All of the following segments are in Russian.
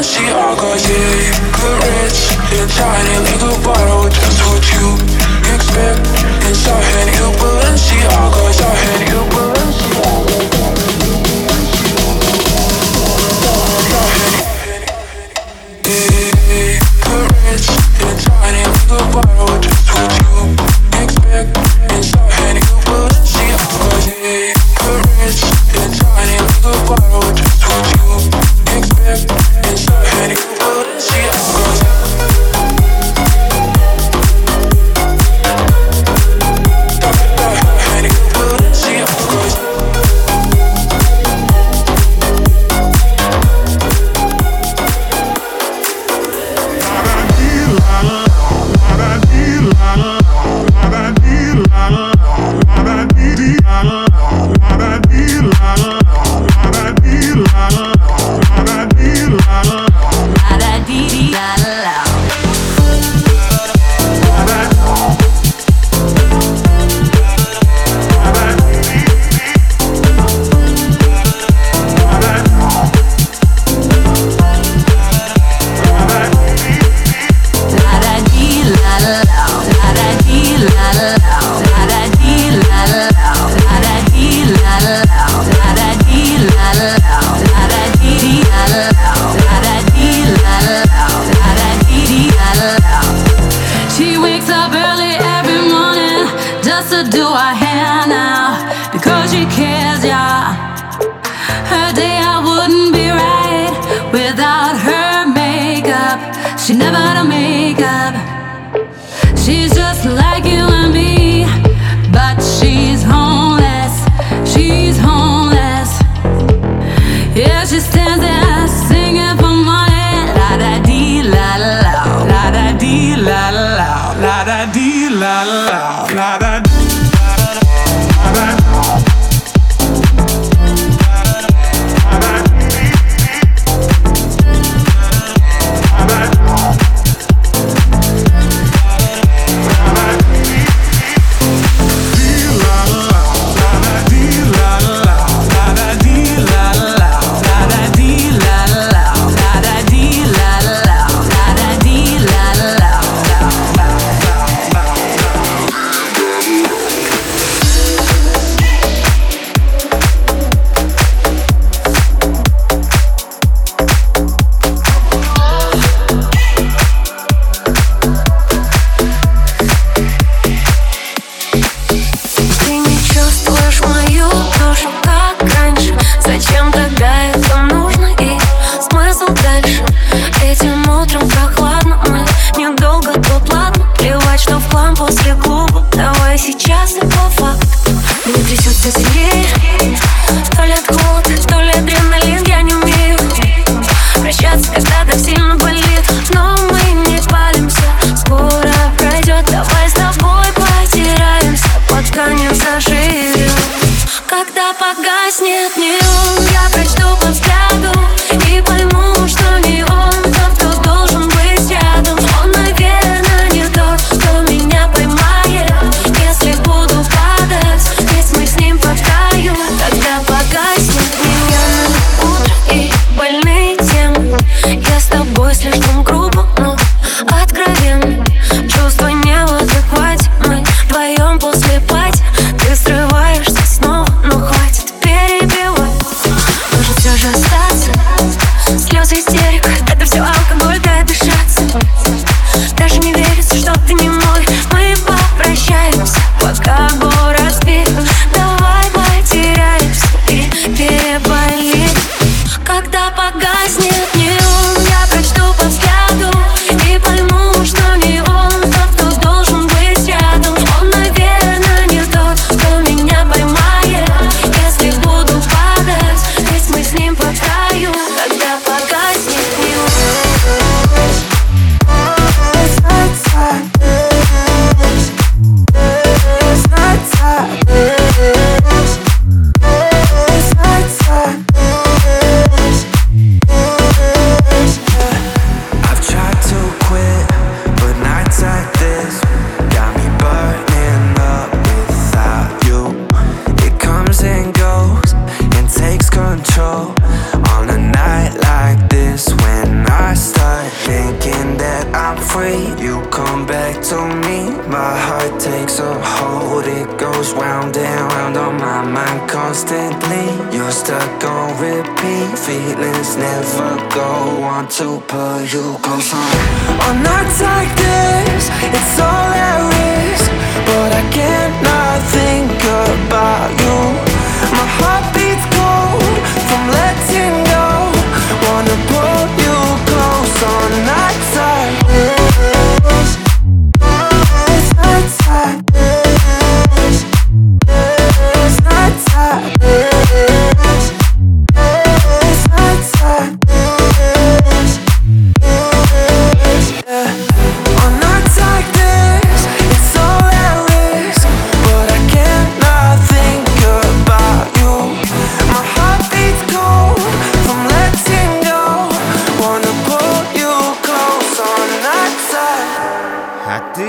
She yeah, you could care. засыпать Ты строишь around on my mind constantly. You're stuck on repeat, feelings never go. Want to pull you close on. On nights like this, it's all at risk, but I can't not think about you. My heart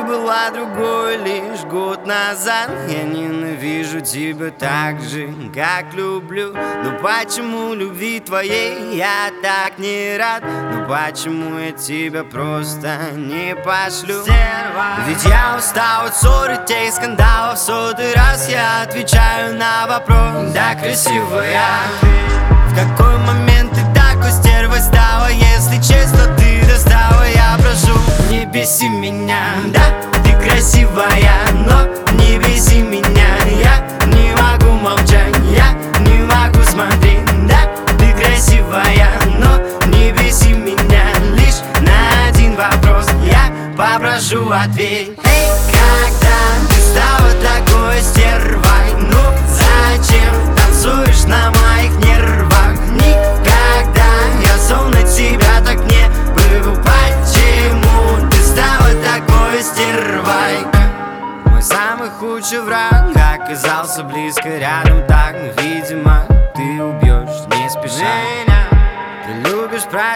ты была другой лишь год назад. Я ненавижу тебя так же, как люблю. Но почему любви твоей я так не рад? Ну почему я тебя просто не пошлю? Ведь я устал от ссор и тех скандалов сотый раз. Я отвечаю на вопрос. Да, красивая. В какой момент ты такой стервой стала? Если честно, ты достала Я прошу, не беси меня. Да, ты красивая, но не беси меня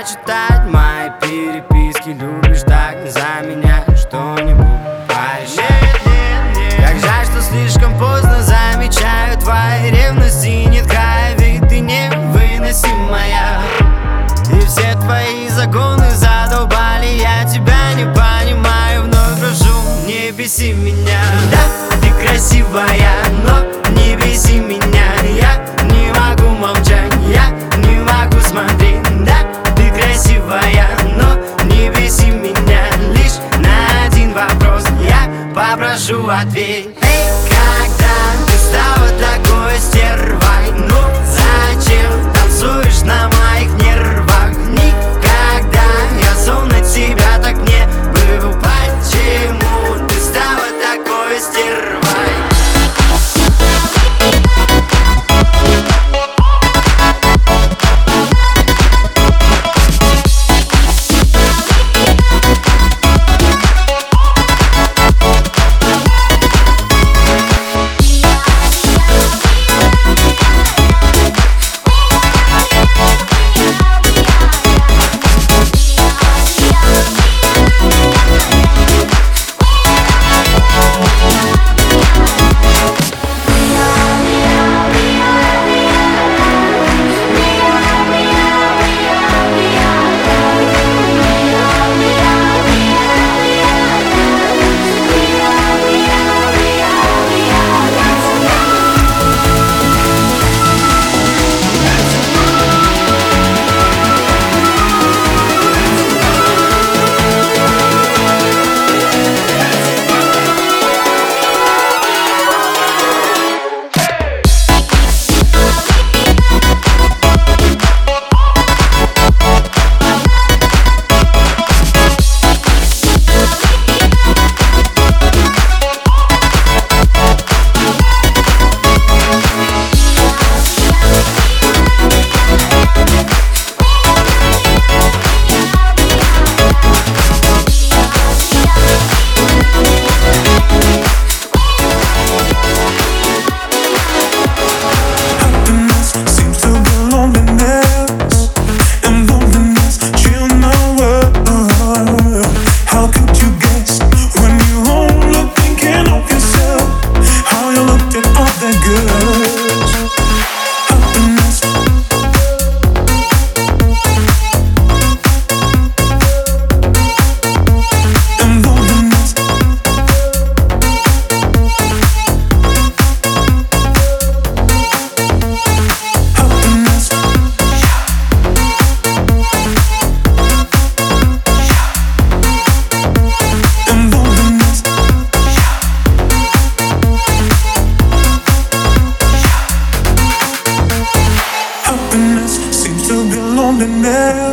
прочитать мои переписки Любишь так за меня что-нибудь порешать Как жаль, что слишком поздно замечаю твои ревности Нет, края, ведь ты невыносимая. И все твои законы задолбали Я тебя не понимаю, вновь прошу, не беси меня. Да, ты красивая,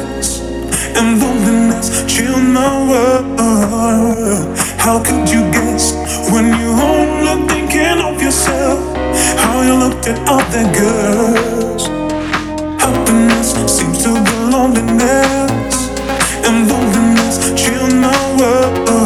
loneliness, and loneliness chilled my world. How could you guess when you only thinking of yourself? How you looked at other girls. Happiness seems to be loneliness, and loneliness chilled my world.